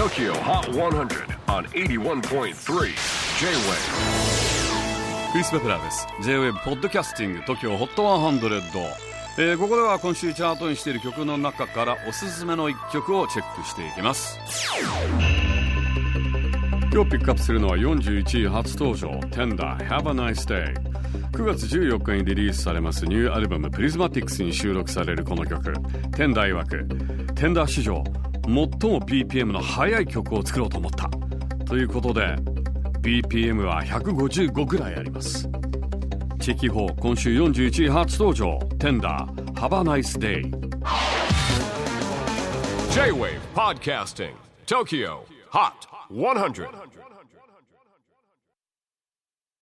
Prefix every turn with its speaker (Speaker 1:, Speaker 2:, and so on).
Speaker 1: TOKYO HOT 100 on 81.3 J-WAVE.
Speaker 2: クリス・ベプラーです。J-WAVE ポッドキャスティング TOKYO HOT 100、えー、ここでは今週チャートにしている曲の中からおすすめの一曲をチェックしていきます。今日ピックアップするのは41位初登場 Tender Have a Nice Day 9月14日にリリースされますニューアルバム Prismatics に収録されるこの曲。Tender 曰く Tender 史上最も BPM の速い曲を作ろうと思ったということで BPM は155ぐらいありますチェキホー今週41位初登場テンダー Have a Nice Day
Speaker 1: J-WAVE PODCASTING TOKYO HOT 100